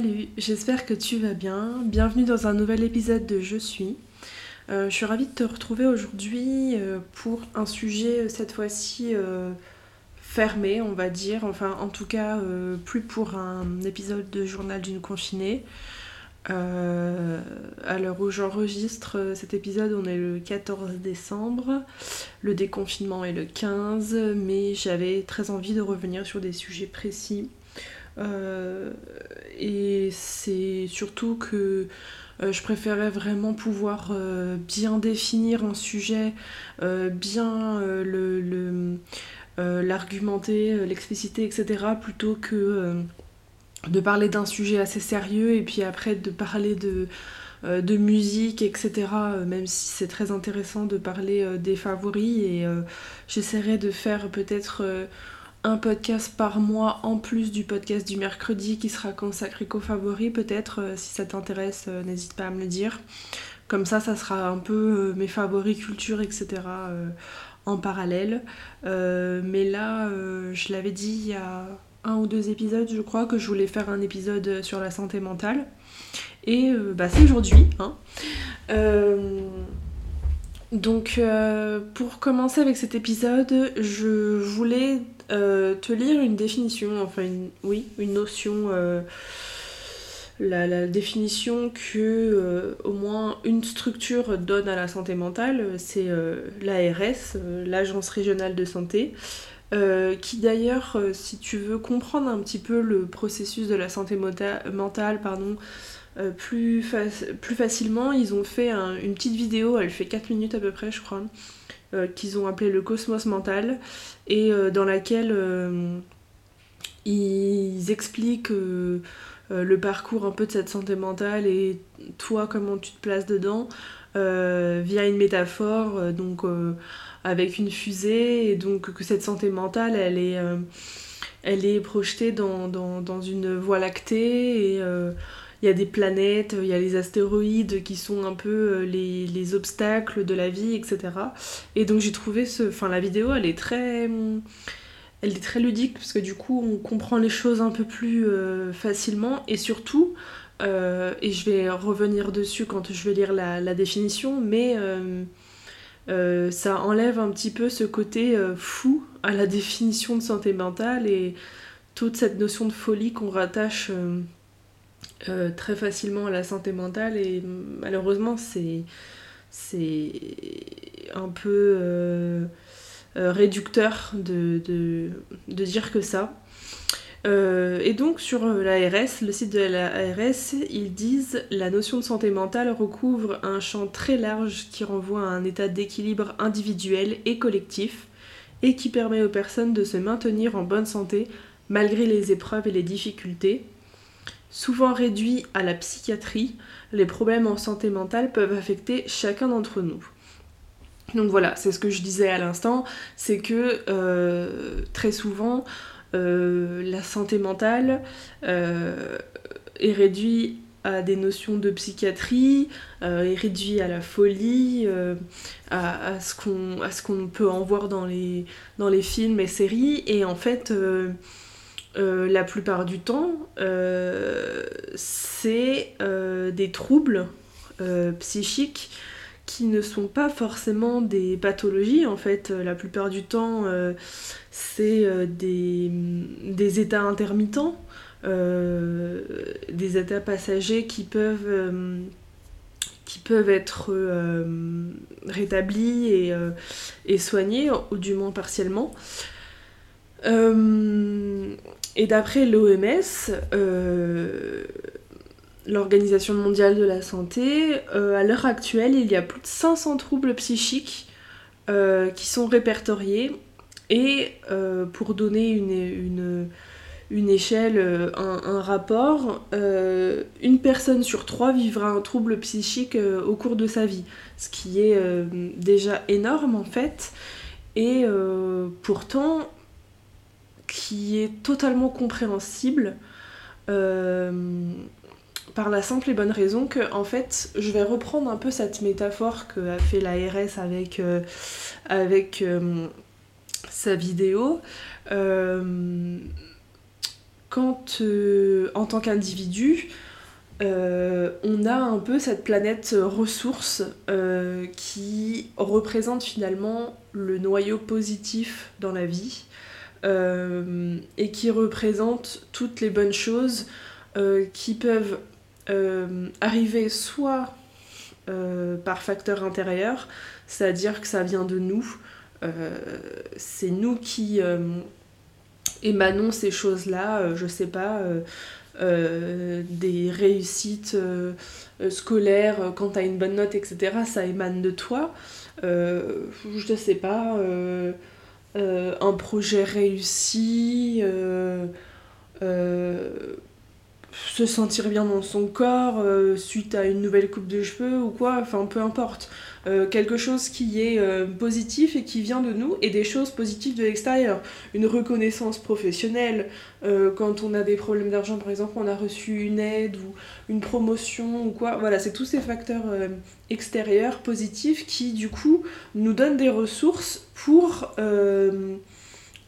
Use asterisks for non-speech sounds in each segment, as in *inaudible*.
Salut, j'espère que tu vas bien. Bienvenue dans un nouvel épisode de Je suis. Euh, je suis ravie de te retrouver aujourd'hui euh, pour un sujet euh, cette fois-ci fermé, on va dire. Enfin, en tout cas, plus pour un épisode de journal d'une confinée. à l'heure où j'enregistre cet épisode, on est le 14 décembre. Le déconfinement est le 15, mais j'avais très envie de revenir sur des sujets précis euh, et c'est surtout que euh, je préférais vraiment pouvoir euh, bien définir un sujet, bien le, l'argumenter, l'expliciter, etc., plutôt que de parler d'un sujet assez sérieux et puis après de parler de, de musique, etc., même si c'est très intéressant de parler des favoris. Et j'essaierai de faire peut-être un podcast par mois en plus du podcast du mercredi qui sera consacré qu'aux favoris. Peut-être, euh, si ça t'intéresse, euh, n'hésite pas à me le dire. Comme ça, ça sera un peu euh, mes favoris culture, etc. en parallèle. mais là, je l'avais dit il y a un ou deux épisodes, je crois, que je voulais faire un épisode sur la santé mentale. Et bah, c'est aujourd'hui. Hein. Donc, pour commencer avec cet épisode, je voulais euh, te lire une définition, enfin oui, une notion, euh, la, définition que euh, au moins une structure donne à la santé mentale, c'est l'ARS, l'Agence régionale de santé. qui d'ailleurs, si tu veux comprendre un petit peu le processus de la santé mentale, pardon, plus, plus, facilement, ils ont fait une petite vidéo, elle fait 4 minutes à peu près je crois, euh, qu'ils ont appelé le cosmos mental et euh, dans laquelle euh, ils expliquent le parcours un peu de cette santé mentale et toi comment tu te places dedans via une métaphore donc avec une fusée et donc que cette santé mentale elle est elle est projetée dans, dans, dans, une voie lactée et il y a des planètes, il y a les astéroïdes qui sont un peu euh, les, obstacles de la vie, etc. Et donc j'ai trouvé ce. Enfin, la vidéo, elle est très. Elle est très ludique parce que du coup, on comprend les choses un peu plus euh, facilement et surtout. Euh, et je vais revenir dessus quand je vais lire la, définition, mais ça enlève un petit peu ce côté fou à la *laughs* définition de santé mentale et toute cette notion de folie qu'on rattache euh, très facilement à la santé mentale et malheureusement c'est un peu euh, euh, réducteur de, dire que ça. et donc sur l'ARS, le site de l'ARS, ils disent la notion de santé mentale recouvre un champ très large qui renvoie à un état d'équilibre individuel et collectif et qui permet aux personnes de se maintenir en bonne santé malgré les épreuves et les difficultés, Souvent réduits à la psychiatrie, les problèmes en santé mentale peuvent affecter chacun d'entre nous. Donc voilà, c'est ce que je disais à l'instant, c'est que euh, très souvent, euh, la santé mentale euh, est réduite à des notions de psychiatrie, est réduite à la folie, à, ce qu'on peut en voir dans les films et séries, et en fait euh, la plupart du temps, euh, c'est euh, des troubles psychiques qui ne sont pas forcément des pathologies. En fait, la plupart du temps, c'est des, états intermittents, des états passagers qui peuvent être rétablis et, soignés, ou du moins partiellement. Et d'après l'OMS, euh, l'Organisation mondiale de la santé, euh, à l'heure actuelle, il y a plus de 500 troubles psychiques euh, qui sont répertoriés. Et pour donner une, une, échelle, un, un rapport, une personne sur trois vivra un trouble psychique au cours de sa vie, ce qui est déjà énorme en fait. Et pourtant, qui est totalement compréhensible euh, par la simple et bonne raison que, en fait, je vais reprendre un peu cette métaphore que a fait l'ARS avec, euh, avec euh, sa vidéo. quand en tant qu'individu, on a un peu cette planète ressource qui représente finalement le noyau positif dans la vie et qui représente toutes les bonnes choses qui peuvent arriver soit par facteur intérieur, c'est-à-dire que ça vient de nous, c'est nous qui émanons ces choses-là, euh, je sais pas, euh, euh, des réussites scolaires, quand tu as une bonne note, etc., ça émane de toi. je sais pas, un projet réussi, se sentir bien dans son corps suite à une nouvelle coupe de cheveux ou quoi, enfin peu importe. Euh, quelque chose qui est euh, positif et qui vient de nous et des choses positives de l'extérieur. Une reconnaissance professionnelle, euh, quand on a des problèmes d'argent par exemple, on a reçu une aide ou une promotion ou quoi. Voilà, c'est tous ces facteurs extérieurs positifs qui du coup nous donnent des ressources pour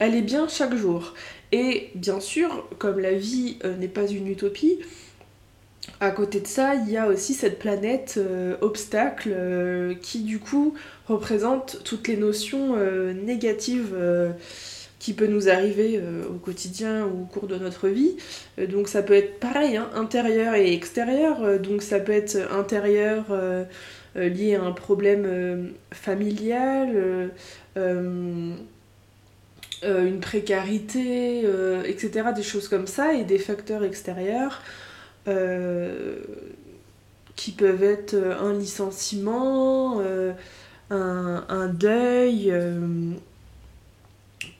aller bien chaque jour. Et bien sûr, comme la vie n'est pas une utopie, à côté de ça, il y a aussi cette planète euh, obstacle euh, qui du coup représente toutes les notions euh, négatives qui peuvent nous arriver au quotidien ou au cours de notre vie. donc ça peut être pareil, hein, intérieur et extérieur. donc ça peut être intérieur lié à un problème familial. une précarité, etc., des choses comme ça, et des facteurs extérieurs qui peuvent être un licenciement, euh, un, deuil,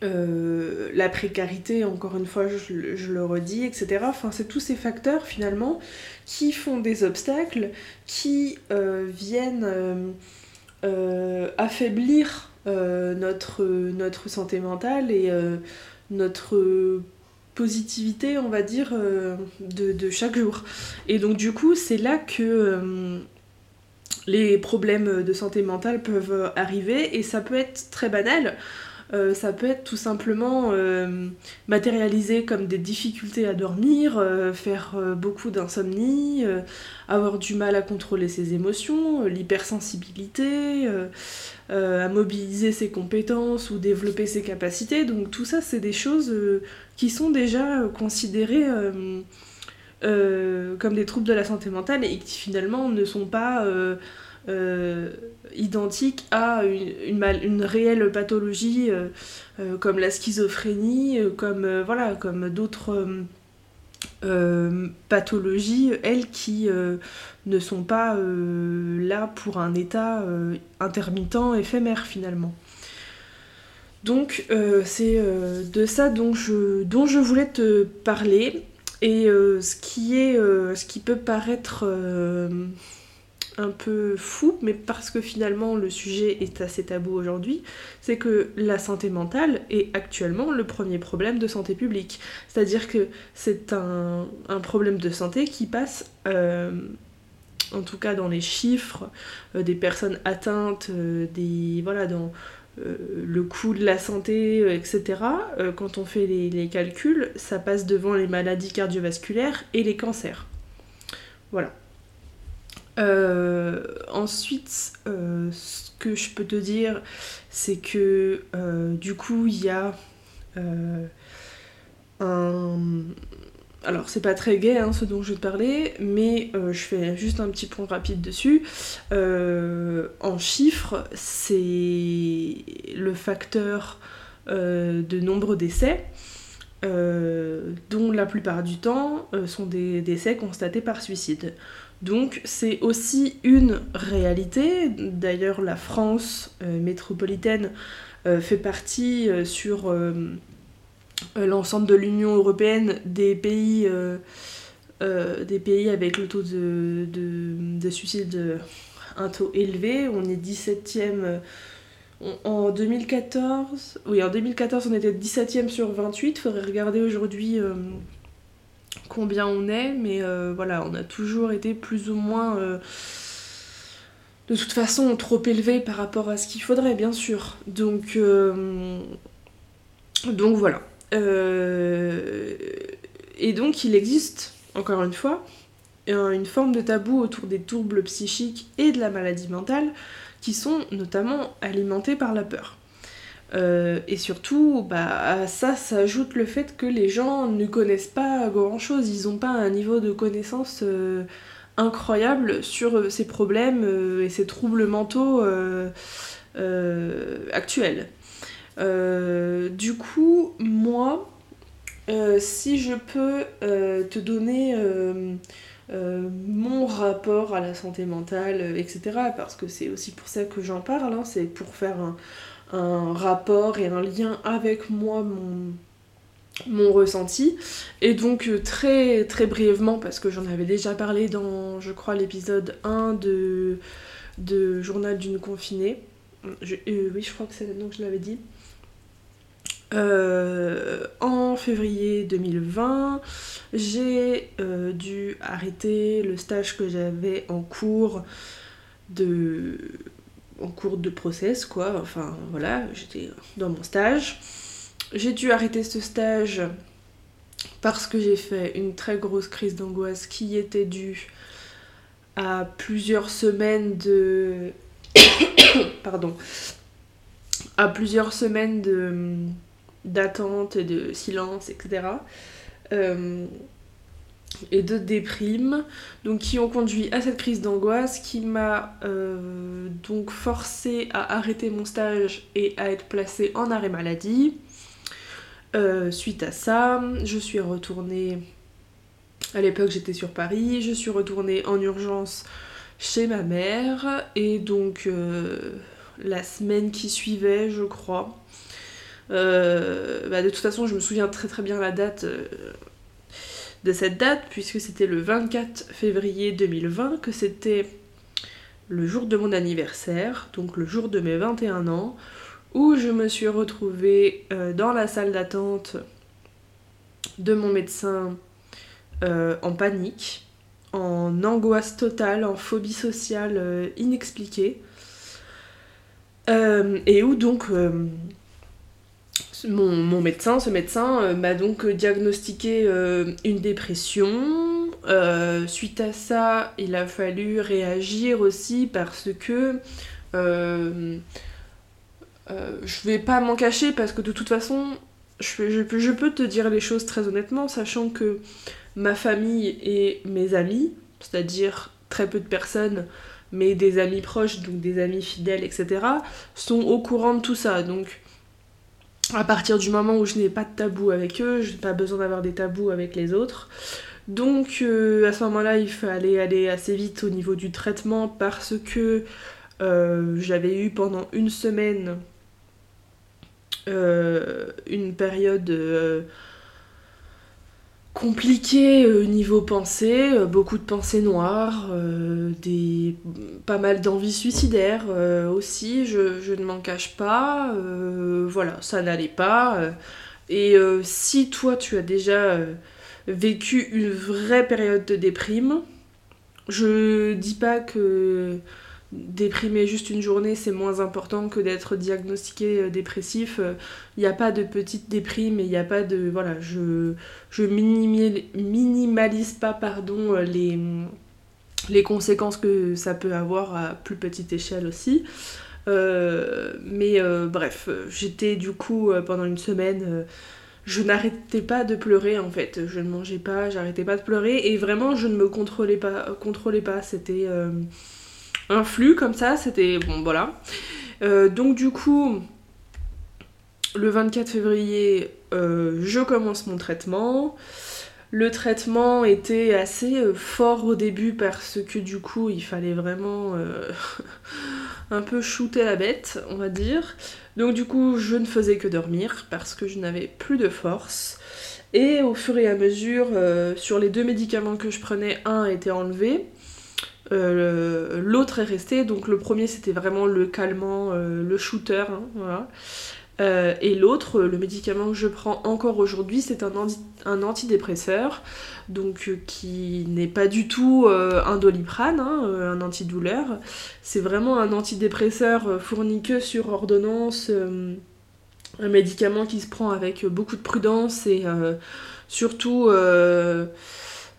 euh, la précarité, encore une fois, je, le redis, etc. Enfin, c'est tous ces facteurs finalement qui font des obstacles, qui viennent affaiblir notre, notre santé mentale et notre positivité, on va dire, euh, de, chaque jour. Et donc du coup, c'est là que euh, les problèmes de santé mentale peuvent arriver et ça peut être très banal. Euh, ça peut être tout simplement matérialisé comme des difficultés à dormir, faire beaucoup d'insomnie, avoir du mal à contrôler ses émotions, l'hypersensibilité, à mobiliser ses compétences ou développer ses capacités. Donc tout ça, c'est des choses qui sont déjà euh, considérés euh, euh, comme des troubles de la santé mentale et qui finalement ne sont pas identiques à une, une, réelle pathologie comme la schizophrénie, comme voilà, comme d'autres pathologies, elles qui ne sont pas là pour un état intermittent, éphémère finalement. Donc euh, c'est euh, de ça dont je, dont je voulais te parler. Et euh, ce, qui est, ce qui peut paraître un peu fou, mais parce que finalement le sujet est assez tabou aujourd'hui, c'est que la santé mentale est actuellement le premier problème de santé publique. C'est-à-dire que c'est un, problème de santé qui passe, en tout cas dans les chiffres des personnes atteintes, des voilà dans euh, le coût de la santé, euh, etc., euh, quand on fait les, calculs, ça passe devant les maladies cardiovasculaires et les cancers. Voilà. Ensuite, ce que je peux te dire, c'est que du coup, il y a un, alors c'est pas très gai hein, ce dont je vais te parler, mais euh, je fais juste un petit point rapide dessus. Euh, en chiffres, c'est le facteur euh, de nombre d'essais, dont la plupart du temps sont des décès constatés par suicide. Donc c'est aussi une réalité. D'ailleurs la France métropolitaine fait partie sur euh, l'ensemble de l'Union européenne des pays, euh, euh, des pays avec le taux de, de, suicide un taux élevé. On est 17e. En 2014, oui, en 2014, on était 17e sur 28. Faudrait regarder aujourd'hui combien on est, mais voilà, on a toujours été plus ou moins de toute façon trop élevé par rapport à ce qu'il faudrait, bien sûr. Donc, donc voilà. Euh, et donc il existe, encore une fois, une forme de tabou autour des troubles psychiques et de la maladie mentale qui sont notamment alimentés par la peur. Euh, et surtout, bah, à ça s'ajoute le fait que les gens ne connaissent pas grand-chose, ils n'ont pas un niveau de connaissance euh, incroyable sur euh, ces problèmes et ces troubles mentaux actuels. du coup, moi, si je peux te donner mon rapport à la santé mentale, etc., parce que c'est aussi pour ça que j'en parle, hein, c'est pour faire un un rapport et un lien avec moi, mon, mon ressenti. Et donc euh, très très brièvement, parce que j'en avais déjà parlé dans, je crois, l'épisode 1 de, de Journal d'une confinée. Euh, oui, je crois que c'est maintenant que je l'avais dit. Euh, en février 2020, j'ai dû arrêter le stage que j'avais en cours de en cours de process, quoi. Enfin, voilà, j'étais dans mon stage. J'ai dû arrêter ce stage parce que j'ai fait une très grosse crise d'angoisse qui était due à plusieurs semaines de... *coughs* Pardon. À plusieurs semaines de d'attente et de silence, etc. et de déprime, donc qui ont conduit à cette crise d'angoisse qui m'a euh, donc forcé à arrêter mon stage et à être placée en arrêt maladie. Euh, suite à ça, je suis retournée, à l'époque j'étais sur Paris, je suis retournée en urgence chez ma mère et donc euh, la semaine qui suivait, je crois, bah, de toute façon je me souviens très très bien la date de cette date, puisque c'était le 24 février 2020, que c'était le jour de mon anniversaire, donc le jour de mes 21 ans, où je me suis retrouvée euh, dans la salle d'attente de mon médecin euh, en panique, en angoisse totale, en phobie sociale euh, inexpliquée, et où donc mon, médecin, ce médecin, euh, m'a donc diagnostiqué euh, une dépression. Euh, suite à ça, il a fallu réagir aussi parce que je vais pas m'en cacher parce que de toute façon, je, je, je, peux te dire les choses très honnêtement, sachant que ma famille et mes amis, c'est-à-dire très peu de personnes, mais des amis proches, donc des amis fidèles, etc., sont au courant de tout ça. Donc à partir du moment où je n'ai pas de tabou avec eux, je n'ai pas besoin d'avoir des tabous avec les autres. Donc euh, à ce moment-là, il fallait aller assez vite au niveau du traitement parce que euh, j'avais eu pendant une semaine euh, une période compliqué euh, niveau pensée, euh, beaucoup de pensées noires, euh, des, pas mal d'envies suicidaires aussi, je, ne m'en cache pas, voilà, ça n'allait pas. et si toi tu as déjà vécu une vraie période de déprime, je dis pas que déprimer juste une journée, c'est moins important que d'être diagnostiqué euh, dépressif. Il euh, n'y a pas de petite déprime et il n'y a pas de... Voilà, je, je minimalise pas pardon, euh, les, les conséquences que ça peut avoir à plus petite échelle aussi. mais bref, j'étais du coup pendant une semaine... je n'arrêtais pas de pleurer en fait, je ne mangeais pas, j'arrêtais pas de pleurer et vraiment je ne me contrôlais pas, contrôlais pas. c'était un flux comme ça, c'était bon voilà. Euh, donc du coup, le 24 février, euh, je commence mon traitement. Le traitement était assez euh, fort au début parce que du coup il fallait vraiment *laughs* un peu shooter la bête, on va dire. Donc du coup je ne faisais que dormir parce que je n'avais plus de force. Et au fur et à mesure, sur les deux médicaments que je prenais, un été enlevé. Euh, l'autre est resté, donc le premier c'était vraiment le calmant, euh, le shooter, hein. Euh, et l'autre, le médicament que je prends encore aujourd'hui, c'est un, un, antidépresseur, donc qui n'est pas du tout un doliprane, hein, un antidouleur. C'est vraiment un antidépresseur fourni que sur ordonnance un médicament qui se prend avec beaucoup de prudence et surtout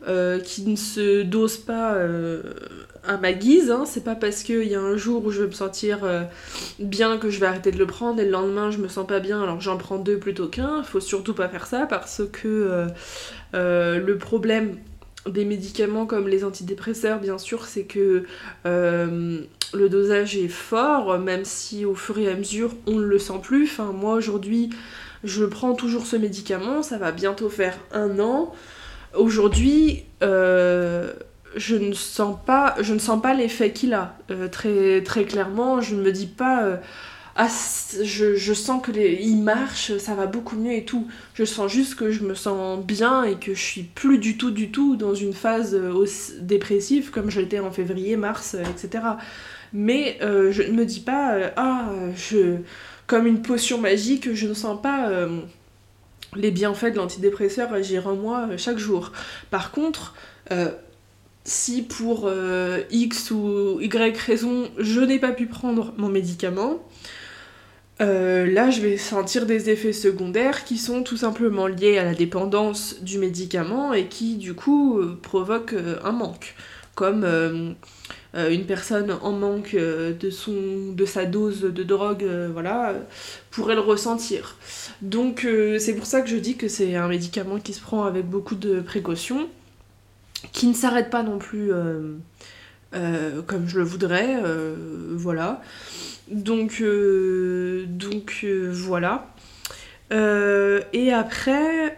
euh, euh, qui ne se dose pas euh, à ma guise. Hein. C'est pas parce qu'il y a un jour où je vais me sentir bien que je vais arrêter de le prendre et le lendemain je me sens pas bien alors j'en prends deux plutôt qu'un. Faut surtout pas faire ça parce que le problème des médicaments comme les antidépresseurs, bien sûr, c'est que le dosage est fort, même si au fur et à mesure on ne le sent plus. Enfin, moi aujourd'hui, je prends toujours ce médicament, ça va bientôt faire un an. Aujourd'hui, euh, je ne sens pas, je ne sens pas l'effet qu'il a. Euh, très, très clairement, je ne me dis pas. Euh, ah, je, sens que les, il marche, ça va beaucoup mieux et tout. Je sens juste que je me sens bien et que je suis plus du tout, du tout dans une phase dépressive comme j'étais en février, mars, etc. Mais je ne me dis pas, ah, je, comme une potion magique, je ne sens pas les bienfaits de l'antidépresseur agir en moi euh, chaque jour. Par contre, euh, si pour X ou Y raison, je n'ai pas pu prendre mon médicament, là, je vais sentir des effets secondaires qui sont tout simplement liés à la dépendance du médicament et qui, du coup, provoquent un manque. Comme euh, une personne en manque euh, de, son, de sa dose de drogue, euh, voilà, pourrait le ressentir. Donc c'est pour ça que je dis que c'est un médicament qui se prend avec beaucoup de précautions, qui ne s'arrête pas non plus comme je le voudrais, voilà. Donc, donc voilà. et après,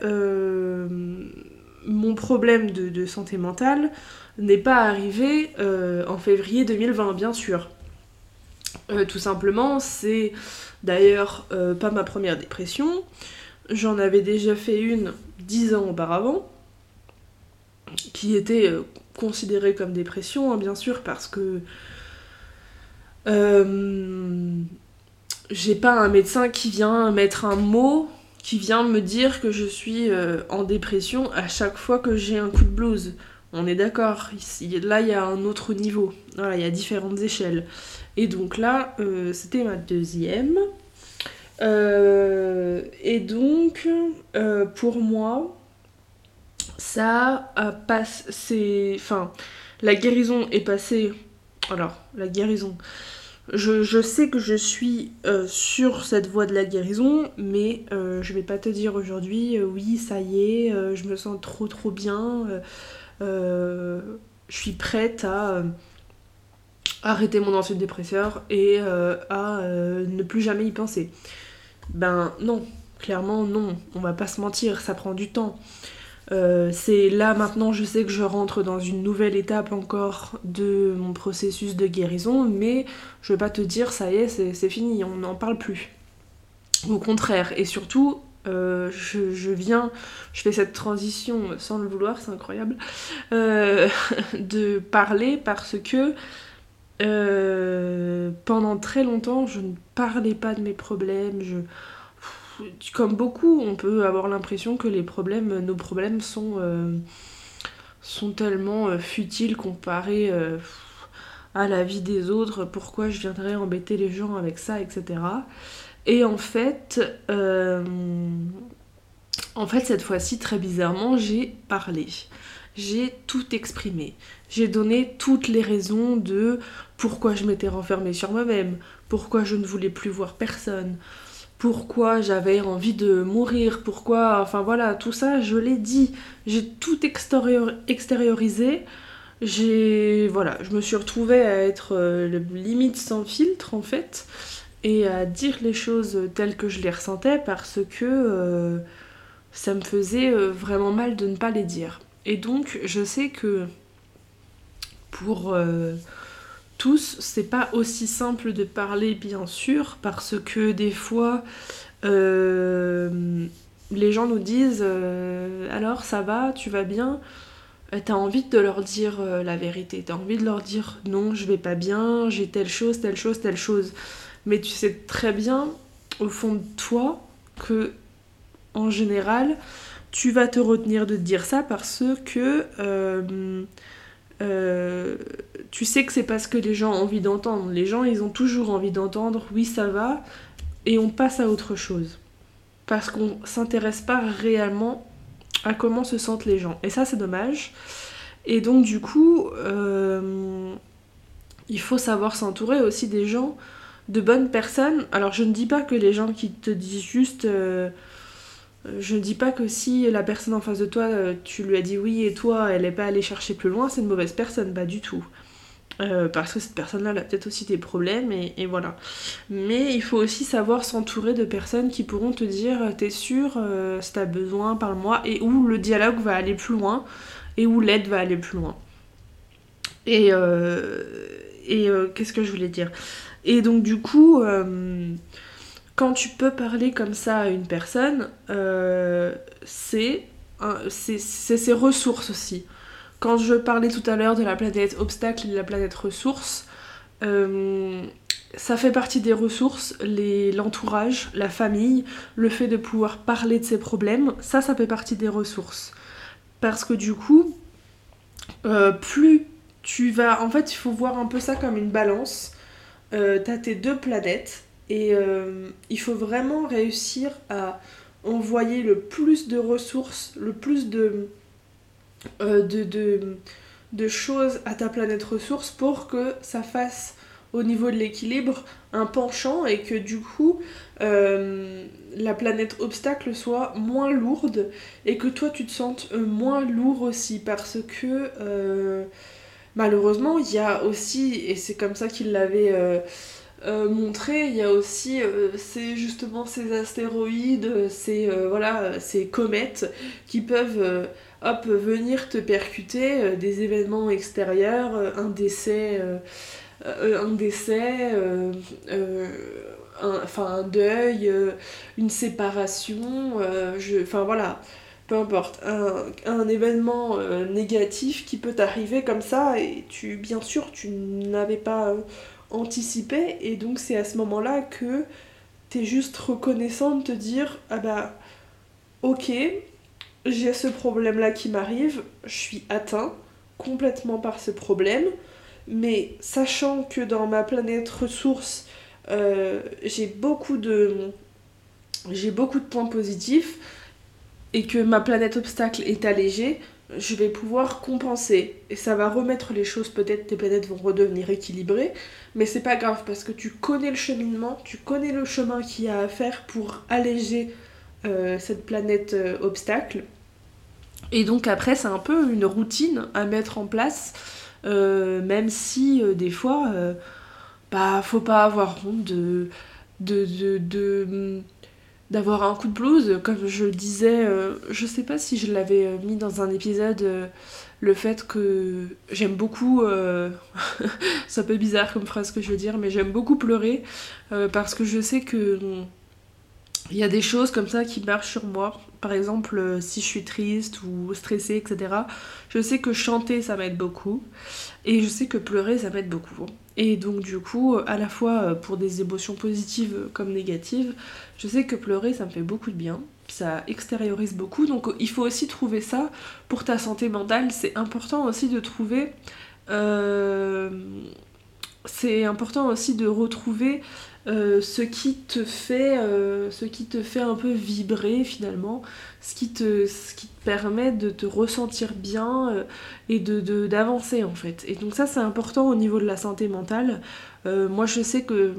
mon problème de santé mentale, n'est pas arrivé euh, en février 2020, bien sûr. Euh, tout simplement, c'est d'ailleurs euh, pas ma première dépression. J'en avais déjà fait une dix ans auparavant, qui était considérée comme dépression, hein, bien sûr, parce que j'ai pas un médecin qui vient mettre un mot, qui vient me dire que je suis en dépression à chaque fois que j'ai un coup de blues. On est d'accord, là il y a un autre niveau, il y a différentes échelles. Et donc là, euh, c'était ma deuxième. Euh, et donc, euh, pour moi, ça passe, c'est, enfin, la guérison est passée. Alors, la guérison. Je, je sais que je suis sur cette voie de la guérison, mais je vais pas te dire aujourd'hui, oui, ça y est, je me sens trop trop bien je suis prête à euh, arrêter mon antidépresseur et euh, à ne plus jamais y penser. Ben non, clairement non, on va pas se mentir, ça prend du temps. c'est là maintenant, je sais que je rentre dans une nouvelle étape encore de mon processus de guérison, mais je vais pas te dire ça y est, c'est fini, on n'en parle plus. Au contraire, et surtout, euh, je, viens, je fais cette transition sans le vouloir, c'est incroyable, euh, *laughs* de parler parce que euh, pendant très longtemps, je ne parlais pas de mes problèmes. Comme beaucoup, on peut avoir l'impression que les problèmes, nos problèmes sont, sont tellement futiles comparés à la vie des autres. Pourquoi je viendrais embêter les gens avec ça, etc. Et en fait, euh, en fait, cette fois-ci, très bizarrement, j'ai parlé. J'ai tout exprimé. J'ai donné toutes les raisons de pourquoi je m'étais renfermée sur moi-même, pourquoi je ne voulais plus voir personne, pourquoi j'avais envie de mourir, pourquoi, enfin voilà, tout ça, je l'ai dit. J'ai tout extériorisé. J'ai, voilà, je me suis retrouvée à être euh, limite sans filtre en fait et à dire les choses telles que je les ressentais parce que euh, ça me faisait euh, vraiment mal de ne pas les dire. Et donc je sais que pour euh, tous, c'est pas aussi simple de parler bien sûr parce que des fois les gens nous disent alors ça va, tu vas bien? T'as envie de leur dire la vérité, t'as envie de leur dire non, je vais pas bien, j'ai telle chose, telle chose, telle chose mais tu sais très bien au fond de toi que en général tu vas te retenir de dire ça parce que euh, euh, tu sais que c'est parce que les gens ont envie d'entendre. Les gens, ils ont toujours envie d'entendre oui, ça va, et on passe à autre chose. parce qu'on s'intéresse pas réellement à comment se sentent les gens. Et ça, c'est dommage. Et donc, du coup, euh, il faut savoir s'entourer aussi des gens, de bonnes personnes. Alors, je ne dis pas que les gens qui te disent juste. Euh, je ne dis pas que si la personne en face de toi, euh, tu lui as dit oui et toi, elle n'est pas allée chercher plus loin, c'est une mauvaise personne, pas du tout. Euh, parce que cette personne-là, elle a peut-être aussi des problèmes et, voilà. Mais il faut aussi savoir s'entourer de personnes qui pourront te dire T'es sûr, euh, si t'as besoin, parle-moi, et où le dialogue va aller plus loin et où l'aide va aller plus loin. Et, euh, et qu'est-ce que je voulais dire? Et donc, du coup, quand tu peux parler comme ça à une personne, c'est ses ressources aussi. Quand je parlais tout à l'heure de la planète obstacle et de la planète ressources, euh, ça fait partie des ressources, l'entourage, la famille, le fait de pouvoir parler de ses problèmes, ça, ça fait partie des ressources. Parce que du coup, euh, plus tu vas... En fait, il faut voir un peu ça comme une balance. Euh, T'as tes deux planètes et euh, il faut vraiment réussir à envoyer le plus de ressources, le plus de euh, de, de, choses à ta planète ressource pour que ça fasse au niveau de l'équilibre un penchant et que du coup la planète obstacle soit moins lourde et que toi tu te sentes moins lourd aussi parce que malheureusement il y a aussi et c'est comme ça qu'il l'avait montré il y a aussi c'est justement ces astéroïdes ces voilà ces comètes qui peuvent hop, venir te percuter euh, des événements extérieurs, euh, un décès, euh, un décès, enfin un deuil, une séparation, enfin voilà, peu importe, un, événement négatif qui peut t'arriver comme ça et tu, bien sûr, tu n'avais pas anticipé et donc c'est à ce moment-là que tu es juste reconnaissant de te dire ah bah ok j'ai ce problème-là qui m'arrive, je suis atteint complètement par ce problème, mais sachant que dans ma planète ressources, euh, j'ai beaucoup de j'ai beaucoup de points positifs et que ma planète obstacle est allégée, je vais pouvoir compenser et ça va remettre les choses peut-être tes planètes vont redevenir équilibrées mais c'est pas grave parce que tu connais le cheminement tu connais le chemin qu'il y a à faire pour alléger euh, cette planète euh, obstacle. Et donc après, c'est un peu une routine à mettre en place, euh, même si des fois, bah, faut pas avoir honte de, de, d'avoir un coup de blues, comme je disais, je sais pas si je l'avais mis dans un épisode, le fait que j'aime beaucoup, *laughs* c'est un peu bizarre comme phrase que je veux dire, mais j'aime beaucoup pleurer, parce que je sais que il y a des choses comme ça qui marchent sur moi. Par exemple, euh, si je suis triste ou stressée, etc. Je sais que chanter, ça m'aide beaucoup. Et je sais que pleurer, ça m'aide beaucoup. Et donc, du coup, à la fois euh, pour des émotions positives comme négatives, je sais que pleurer, ça me fait beaucoup de bien. Ça extériorise beaucoup. Donc, il faut aussi trouver ça pour ta santé mentale. C'est important aussi de trouver. Euh, c'est important aussi de retrouver euh, ce qui te fait euh, ce qui te fait un peu vibrer finalement ce qui te, permet de te ressentir bien euh, et de d'avancer en fait. Et donc ça c'est important au niveau de la santé mentale. Moi je sais que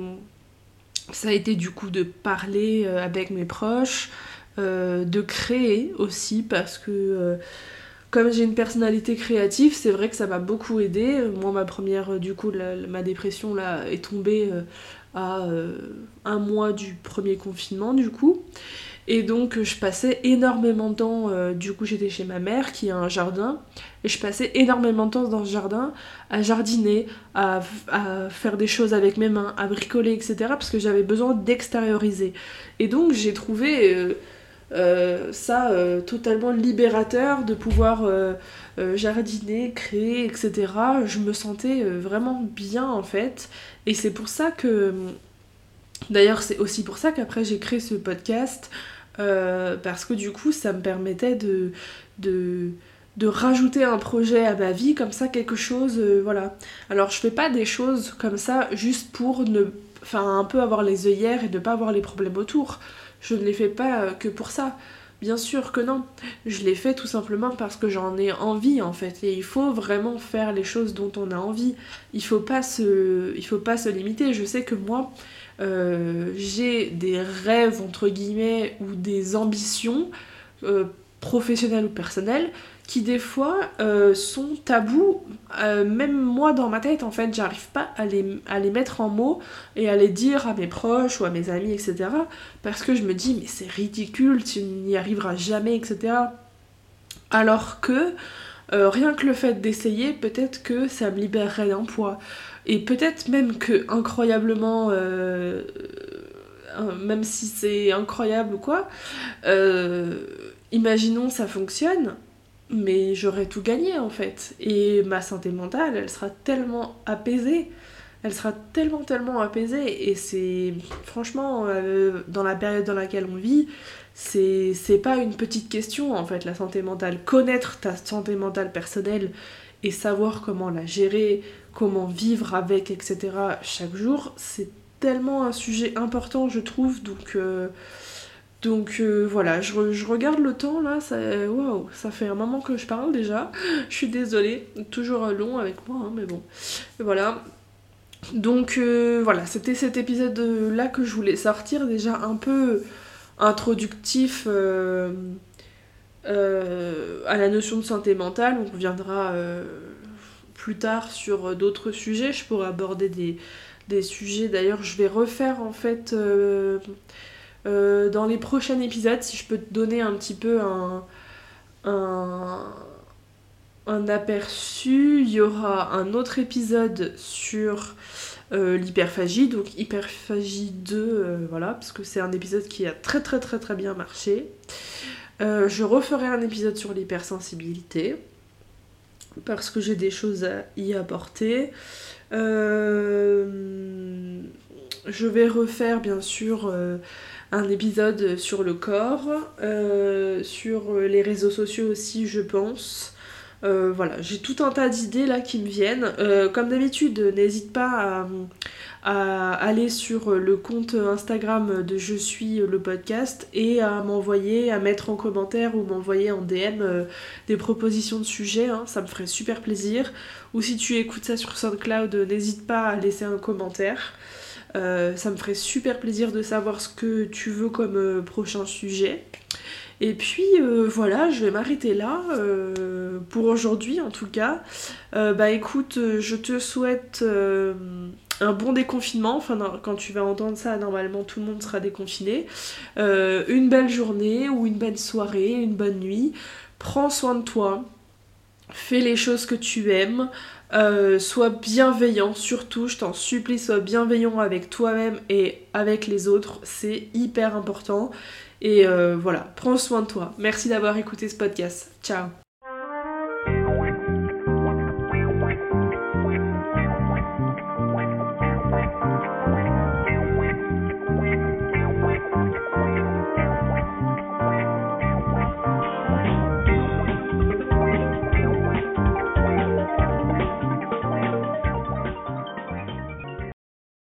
ça a été du coup de parler avec mes proches de créer aussi parce que comme j'ai une personnalité créative, c'est vrai que ça m'a beaucoup aidé. Moi, ma première, du coup, ma dépression là est tombée à euh, un mois du premier confinement du coup. Et donc je passais énormément de temps, euh, du coup j'étais chez ma mère qui a un jardin, et je passais énormément de temps dans ce jardin à jardiner, à, faire des choses avec mes mains, à bricoler, etc. parce que j'avais besoin d'extérioriser. Et donc j'ai trouvé euh, ça totalement libérateur de pouvoir jardiner, créer, etc. Je me sentais vraiment bien en fait. Et c'est pour ça que. D'ailleurs, c'est aussi pour ça qu'après j'ai créé ce podcast. Euh, parce que du coup, ça me permettait de, de, rajouter un projet à ma vie, comme ça, quelque chose. Euh, voilà. Alors, je fais pas des choses comme ça juste pour ne. Enfin, un peu avoir les œillères et ne pas avoir les problèmes autour. Je ne les fais pas que pour ça. Bien sûr que non. Je l'ai fait tout simplement parce que j'en ai envie en fait. Et il faut vraiment faire les choses dont on a envie. Il faut pas se, faut pas se limiter. Je sais que moi, euh, j'ai des rêves entre guillemets ou des ambitions euh, professionnelles ou personnelles qui des fois euh, sont tabous. même moi dans ma tête en fait, j'arrive pas à les, mettre en mots et à les dire à mes proches ou à mes amis, etc. Parce que je me dis mais c'est ridicule, tu n'y arriveras jamais, etc. Alors que rien que le fait d'essayer, peut-être que ça me libérerait d'un poids. Et peut-être même que incroyablement, euh, euh, même si c'est incroyable ou quoi, euh, imaginons ça fonctionne, mais j'aurais tout gagné en fait. Et ma santé mentale, elle sera tellement apaisée. Elle sera tellement, tellement apaisée. Et c'est, franchement, dans la période dans laquelle on vit, c'est pas une petite question en fait, la santé mentale. Connaître ta santé mentale personnelle et savoir comment la gérer, comment vivre avec, etc. chaque jour, c'est tellement un sujet important, je trouve. Donc, euh, donc euh, voilà, je, regarde le temps là, ça, ça fait un moment que je parle déjà. *gasps* Je suis désolée, toujours long avec moi, hein, mais bon. voilà. Donc euh, voilà, c'était cet épisode là que je voulais sortir, déjà un peu introductif. à la notion de santé mentale, on reviendra plus tard sur d'autres sujets. Je pourrais aborder des, sujets. D'ailleurs, je vais refaire en fait euh, euh, dans les prochains épisodes, si je peux te donner un petit peu un, un, aperçu, il y aura un autre épisode sur euh, l'hyperphagie, donc hyperphagie 2, voilà, parce que c'est un épisode qui a très très très très bien marché. je referai un épisode sur l'hypersensibilité parce que j'ai des choses à y apporter. Euh, je vais refaire bien sûr euh, un épisode sur le corps, euh, sur les réseaux sociaux aussi je pense. voilà, j'ai tout un tas d'idées là qui me viennent. comme d'habitude, n'hésite pas à, aller sur le compte Instagram de Je suis le podcast et à m'envoyer, à mettre en commentaire ou m'envoyer en DM euh, des propositions de sujets, hein. ça me ferait super plaisir. Ou si tu écoutes ça sur SoundCloud, n'hésite pas à laisser un commentaire. Euh, ça me ferait super plaisir de savoir ce que tu veux comme euh, prochain sujet. Et puis voilà, je vais m'arrêter là pour aujourd'hui en tout cas. bah écoute, je te souhaite un bon déconfinement, enfin quand tu vas entendre ça, normalement tout le monde sera déconfiné, euh, une belle journée ou une belle soirée, une bonne nuit, prends soin de toi, fais les choses que tu aimes, euh, sois bienveillant, surtout je t'en supplie, sois bienveillant avec toi-même et avec les autres, c'est hyper important. Et euh, voilà, prends soin de toi. Merci d'avoir écouté ce podcast. Ciao